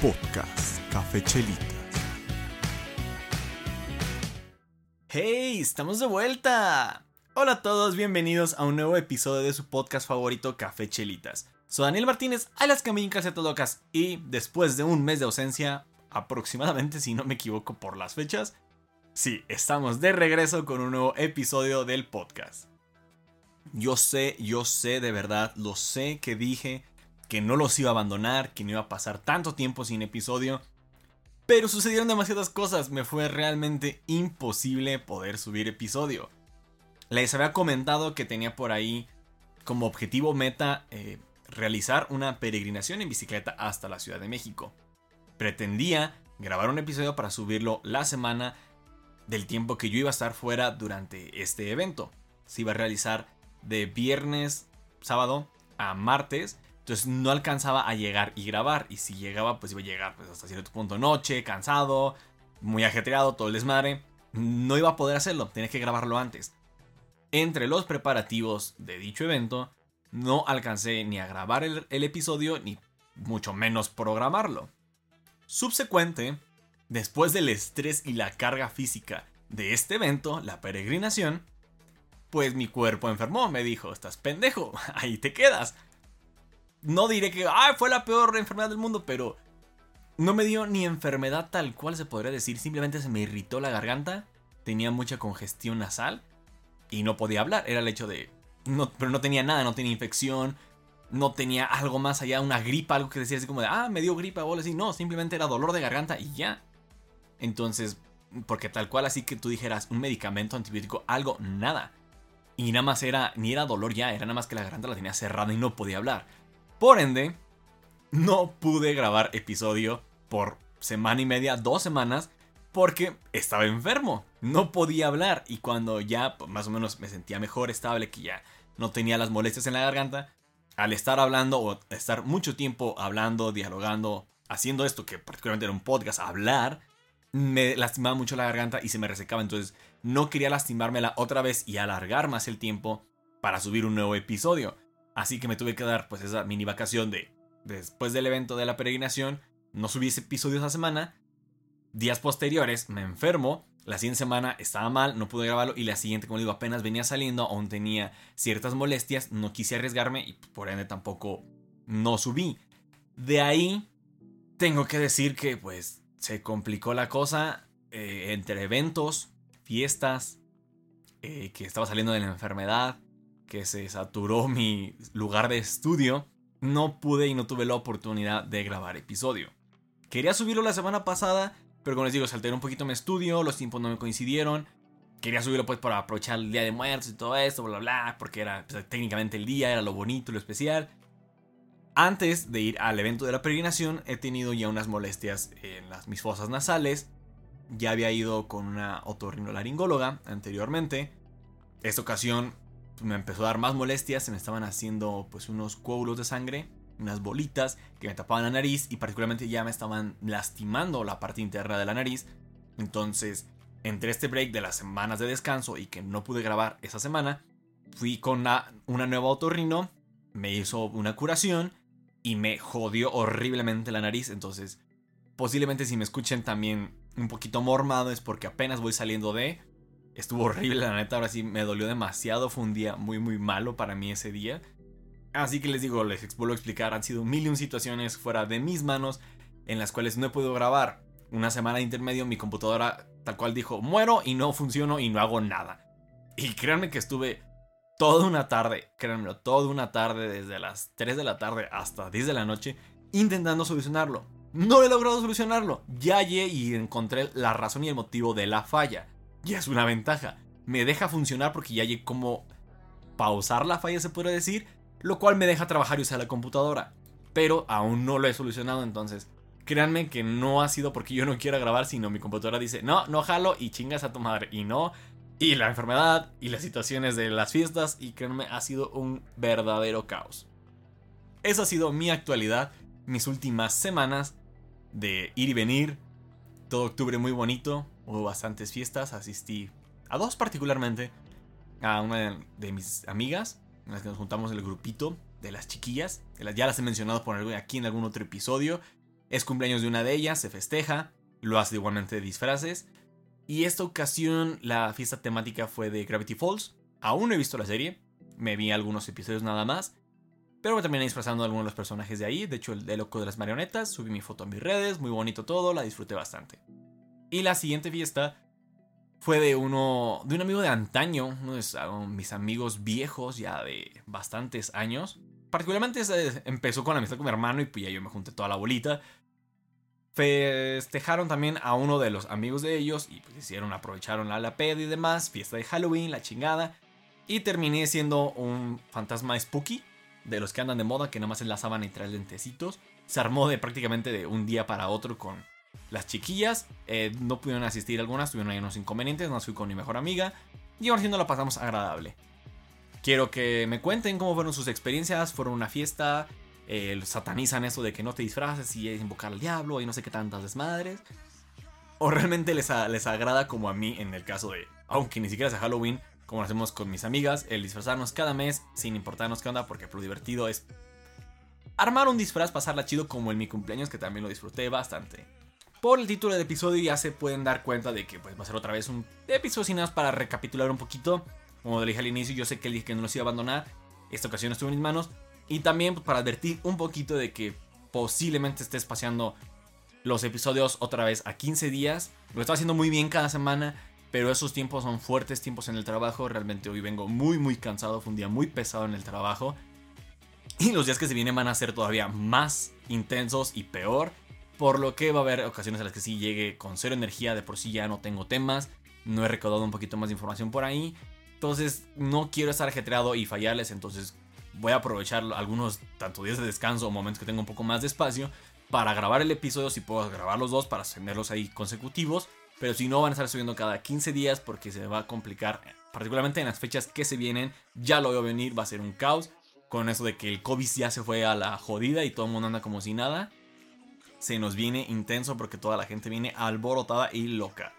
Podcast Café Chelitas. ¡Hey! ¡Estamos de vuelta! Hola a todos, bienvenidos a un nuevo episodio de su podcast favorito Café Chelitas. Soy Daniel Martínez, alias Camín Calcetas Locas, y después de un mes de ausencia, aproximadamente si no me equivoco por las fechas, sí, estamos de regreso con un nuevo episodio del podcast. Yo sé, yo sé de verdad, lo sé que dije que no los iba a abandonar, que no iba a pasar tanto tiempo sin episodio. Pero sucedieron demasiadas cosas, me fue realmente imposible poder subir episodio. Les había comentado que tenía por ahí como objetivo meta eh, realizar una peregrinación en bicicleta hasta la Ciudad de México. Pretendía grabar un episodio para subirlo la semana del tiempo que yo iba a estar fuera durante este evento. Se iba a realizar de viernes, sábado a martes entonces no alcanzaba a llegar y grabar. Y si llegaba, pues iba a llegar pues, hasta cierto punto noche, cansado, muy ajetreado, todo el desmadre. No iba a poder hacerlo, tenía que grabarlo antes. Entre los preparativos de dicho evento, no alcancé ni a grabar el, el episodio, ni mucho menos programarlo. Subsecuente, después del estrés y la carga física de este evento, la peregrinación, pues mi cuerpo enfermó, me dijo, estás pendejo, ahí te quedas no diré que fue la peor enfermedad del mundo, pero no me dio ni enfermedad tal cual se podría decir. Simplemente se me irritó la garganta, tenía mucha congestión nasal y no podía hablar. Era el hecho de. No, pero no tenía nada, no tenía infección, no tenía algo más allá, una gripa, algo que decía así como de, ah, me dio gripa o así. No, simplemente era dolor de garganta y ya. Entonces, porque tal cual así que tú dijeras un medicamento antibiótico, algo, nada. Y nada más era, ni era dolor ya, era nada más que la garganta la tenía cerrada y no podía hablar. Por ende, no pude grabar episodio por semana y media, dos semanas, porque estaba enfermo. No podía hablar y cuando ya más o menos me sentía mejor, estable, que ya no tenía las molestias en la garganta, al estar hablando o estar mucho tiempo hablando, dialogando, haciendo esto que particularmente era un podcast, hablar, me lastimaba mucho la garganta y se me resecaba. Entonces no quería lastimármela otra vez y alargar más el tiempo para subir un nuevo episodio. Así que me tuve que dar pues esa mini vacación de después del evento de la peregrinación, no subí ese episodio esa semana. Días posteriores me enfermo, la siguiente semana estaba mal, no pude grabarlo y la siguiente, como digo, apenas venía saliendo, aún tenía ciertas molestias, no quise arriesgarme y por ende tampoco no subí. De ahí tengo que decir que pues se complicó la cosa eh, entre eventos, fiestas, eh, que estaba saliendo de la enfermedad, que se saturó mi lugar de estudio, no pude y no tuve la oportunidad de grabar episodio. Quería subirlo la semana pasada, pero como les digo, salté un poquito mi estudio, los tiempos no me coincidieron. Quería subirlo pues para aprovechar el Día de Muertos y todo esto, bla, bla, bla, porque era pues, técnicamente el día, era lo bonito, lo especial. Antes de ir al evento de la peregrinación, he tenido ya unas molestias en las, mis fosas nasales. Ya había ido con una otorrinolaringóloga anteriormente. Esta ocasión me empezó a dar más molestias, se me estaban haciendo pues unos coágulos de sangre, unas bolitas que me tapaban la nariz y particularmente ya me estaban lastimando la parte interna de la nariz. Entonces, entre este break de las semanas de descanso y que no pude grabar esa semana, fui con una, una nueva otorrino, me hizo una curación y me jodió horriblemente la nariz. Entonces, posiblemente si me escuchen también un poquito mormado es porque apenas voy saliendo de Estuvo horrible, la neta, ahora sí me dolió demasiado. Fue un día muy, muy malo para mí ese día. Así que les digo, les vuelvo a explicar, han sido mil y un situaciones fuera de mis manos en las cuales no he podido grabar. Una semana de intermedio mi computadora tal cual dijo, muero y no funciono y no hago nada. Y créanme que estuve toda una tarde, créanme, toda una tarde desde las 3 de la tarde hasta 10 de la noche intentando solucionarlo. No he logrado solucionarlo. Ya hallé y encontré la razón y el motivo de la falla ya es una ventaja. Me deja funcionar porque ya hay como pausar la falla, se puede decir, lo cual me deja trabajar y usar la computadora. Pero aún no lo he solucionado, entonces créanme que no ha sido porque yo no quiera grabar, sino mi computadora dice, no, no jalo y chingas a tu madre. Y no, y la enfermedad y las situaciones de las fiestas, y créanme, ha sido un verdadero caos. Esa ha sido mi actualidad, mis últimas semanas de ir y venir. Todo octubre muy bonito, Hubo bastantes fiestas, asistí a dos particularmente. A una de, mis amigas, en las que nos juntamos el grupito de las chiquillas. Ya las he mencionado por aquí en algún otro episodio. Es cumpleaños de una de ellas, se festeja, lo hace igualmente de disfraces. Y esta ocasión la fiesta temática fue de Gravity Falls. Aún no he visto la serie, me vi algunos episodios nada más. Pero me terminé disfrazando a algunos de los personajes de ahí. De hecho, el de loco de las marionetas. Subí mi foto a mis redes. Muy bonito todo. La disfruté bastante. Y la siguiente fiesta fue de uno. de un amigo de antaño. Uno de mis amigos viejos, ya de bastantes años. Particularmente empezó con la amistad con mi hermano. Y pues ya yo me junté toda la bolita. Festejaron también a uno de los amigos de ellos. Y pues hicieron, aprovecharon la, la y demás. Fiesta de Halloween, la chingada. Y terminé siendo un fantasma spooky de los que andan de moda, que nada más enlazaban y traen lentecitos. Se armó de prácticamente de un día para otro con las chiquillas. Eh, no pudieron asistir algunas, tuvieron ahí unos inconvenientes, no fui con mi mejor amiga. Y ahora sí nos la pasamos agradable. Quiero que me cuenten cómo fueron sus experiencias, fueron una fiesta, eh, satanizan eso de que no te disfraces y es invocar al diablo y no sé qué tantas desmadres. O realmente les, les agrada como a mí en el caso de, aunque ni siquiera sea Halloween, como lo hacemos con mis amigas, el disfrazarnos cada mes sin importarnos qué onda, porque lo divertido es armar un disfraz, pasarla chido como en mi cumpleaños, que también lo disfruté bastante. Por el título del episodio ya se pueden dar cuenta de que pues, va a ser otra vez un episodio sin nada para recapitular un poquito. Como le dije al inicio, yo sé que dije que no los iba a abandonar. Esta ocasión estuvo en mis manos. Y también pues, para advertir un poquito de que posiblemente esté espaciando los episodios otra vez a 15 días. Lo estoy haciendo muy bien cada semana. Pero esos tiempos son fuertes tiempos en el trabajo. Realmente hoy vengo muy, muy cansado. Fue un día muy pesado en el trabajo. Y los días que se vienen van a ser todavía más intensos y peor. Por lo que va a haber ocasiones en las que sí llegue con cero energía. De por sí ya no tengo temas. No he recaudado un poquito más de información por ahí. Entonces no quiero estar ajetreado y fallarles. Entonces voy a aprovechar algunos tanto días de descanso o momentos que tengo un poco más de espacio. Para grabar el episodio. Si puedo grabar los dos para tenerlos ahí consecutivos. Pero si no, van a estar subiendo cada 15 días porque se va a complicar, particularmente en las fechas que se vienen. Ya lo veo venir, va a ser un caos. Con eso de que el COVID ya se fue a la jodida y todo el mundo anda como si nada. Se nos viene intenso porque toda la gente viene alborotada y loca.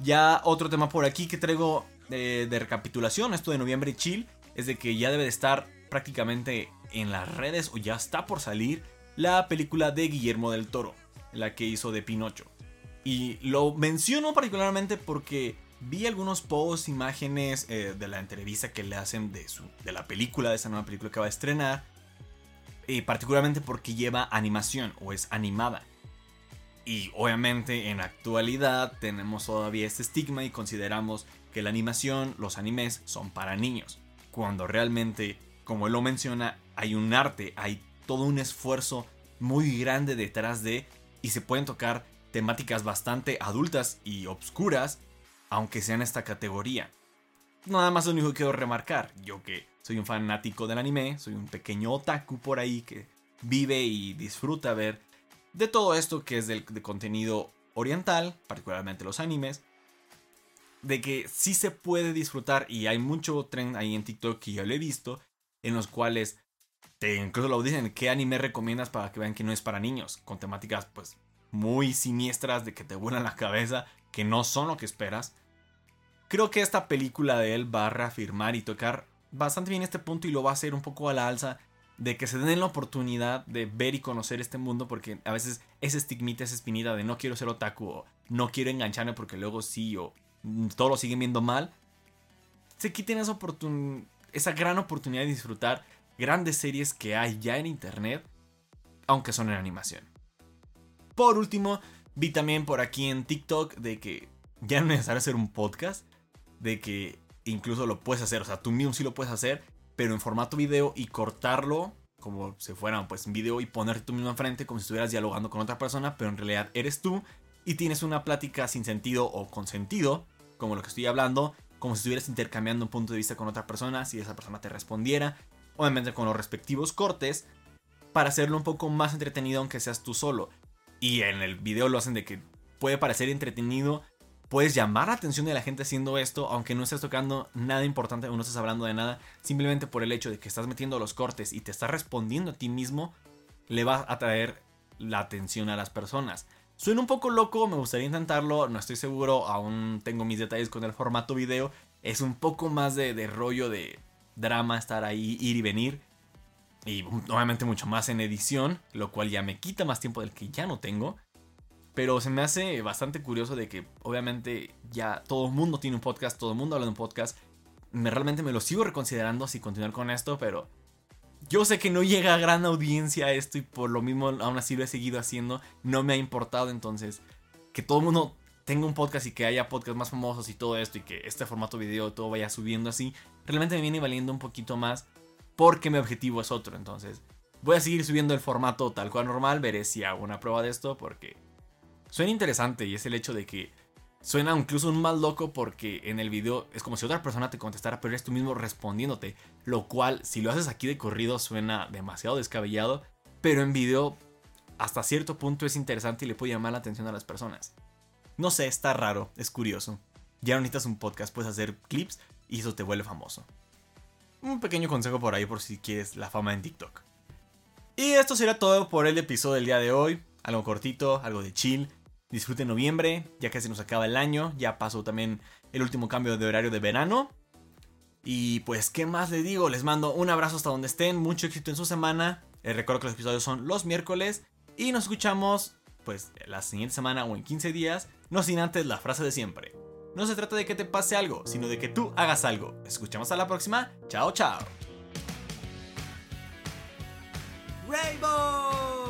Ya otro tema por aquí que traigo de, de recapitulación, esto de noviembre chill, es de que ya debe de estar prácticamente en las redes o ya está por salir la película de Guillermo del Toro, la que hizo de Pinocho. Y lo menciono particularmente porque vi algunos posts, imágenes eh, de la entrevista que le hacen de, su, de la película, de esa nueva película que va a estrenar. Y particularmente porque lleva animación o es animada. Y obviamente en la actualidad tenemos todavía este estigma y consideramos que la animación, los animes son para niños. Cuando realmente, como él lo menciona, hay un arte, hay todo un esfuerzo muy grande detrás de y se pueden tocar temáticas bastante adultas y obscuras, aunque sean esta categoría. Nada más lo único que quiero remarcar, yo que soy un fanático del anime, soy un pequeño otaku por ahí que vive y disfruta ver de todo esto que es del, de contenido oriental, particularmente los animes, de que sí se puede disfrutar y hay mucho tren ahí en TikTok que yo lo he visto, en los cuales te incluso lo dicen, ¿qué anime recomiendas para que vean que no es para niños? Con temáticas pues muy siniestras de que te vuelan la cabeza, que no son lo que esperas. Creo que esta película de él va a reafirmar y tocar bastante bien este punto y lo va a hacer un poco a la alza de que se den la oportunidad de ver y conocer este mundo porque a veces ese estigmita, esa espinita de no quiero ser otaku o no quiero engancharme porque luego sí o todo lo siguen viendo mal, se quiten esa, esa gran oportunidad de disfrutar grandes series que hay ya en internet, aunque son en animación. Por último, vi también por aquí en TikTok de que ya no es necesario hacer un podcast, de que incluso lo puedes hacer, o sea, tú mismo sí lo puedes hacer, pero en formato video y cortarlo como si fuera pues un video y ponerte tú mismo enfrente como si estuvieras dialogando con otra persona, pero en realidad eres tú y tienes una plática sin sentido o con sentido, como lo que estoy hablando, como si estuvieras intercambiando un punto de vista con otra persona, si esa persona te respondiera, obviamente con los respectivos cortes, para hacerlo un poco más entretenido aunque seas tú solo. Y en el video lo hacen de que puede parecer entretenido. Puedes llamar la atención de la gente haciendo esto, aunque no estés tocando nada importante o no estés hablando de nada. Simplemente por el hecho de que estás metiendo los cortes y te estás respondiendo a ti mismo, le va a atraer la atención a las personas. Suena un poco loco, me gustaría intentarlo, no estoy seguro, aún tengo mis detalles con el formato video. Es un poco más de, de rollo de drama estar ahí, ir y venir. y obviamente mucho más en edición, lo cual ya me quita más tiempo del que ya no tengo. Pero se me hace bastante curioso de que obviamente ya todo el mundo tiene un podcast, todo el mundo habla de un podcast. Me, realmente me lo sigo reconsiderando si continuar con esto, pero yo sé que no llega a gran audiencia esto y por lo mismo aún así lo he seguido haciendo. No me ha importado entonces que todo el mundo tenga un podcast y que haya podcasts más famosos y todo esto y que este formato video todo vaya subiendo así. Realmente me viene valiendo un poquito más porque mi objetivo es otro. Entonces voy a seguir subiendo el formato tal cual normal. Veré si hago una prueba de esto porque suena interesante y es el hecho de que suena incluso un más loco porque en el video es como si otra persona te contestara, pero eres tú mismo respondiéndote. Lo cual, si lo haces aquí de corrido, suena demasiado descabellado. Pero en video, hasta cierto punto es interesante y le puede llamar la atención a las personas. No sé, está raro, es curioso. Ya no necesitas un podcast, puedes hacer clips y eso te vuelve famoso. Un pequeño consejo por ahí por si quieres la fama en TikTok. Y esto será todo por el episodio del día de hoy. Algo cortito, algo de chill. Disfruten noviembre, ya se nos acaba el año, ya pasó también el último cambio de horario de verano. Y pues, ¿qué más les digo? Les mando un abrazo hasta donde estén, mucho éxito en su semana. Les recuerdo que los episodios son los miércoles y nos escuchamos pues la siguiente semana o en 15 días, no sin antes la frase de siempre. No se trata de que te pase algo, sino de que tú hagas algo. Escuchamos a la próxima. Chao, chao. Rainbow!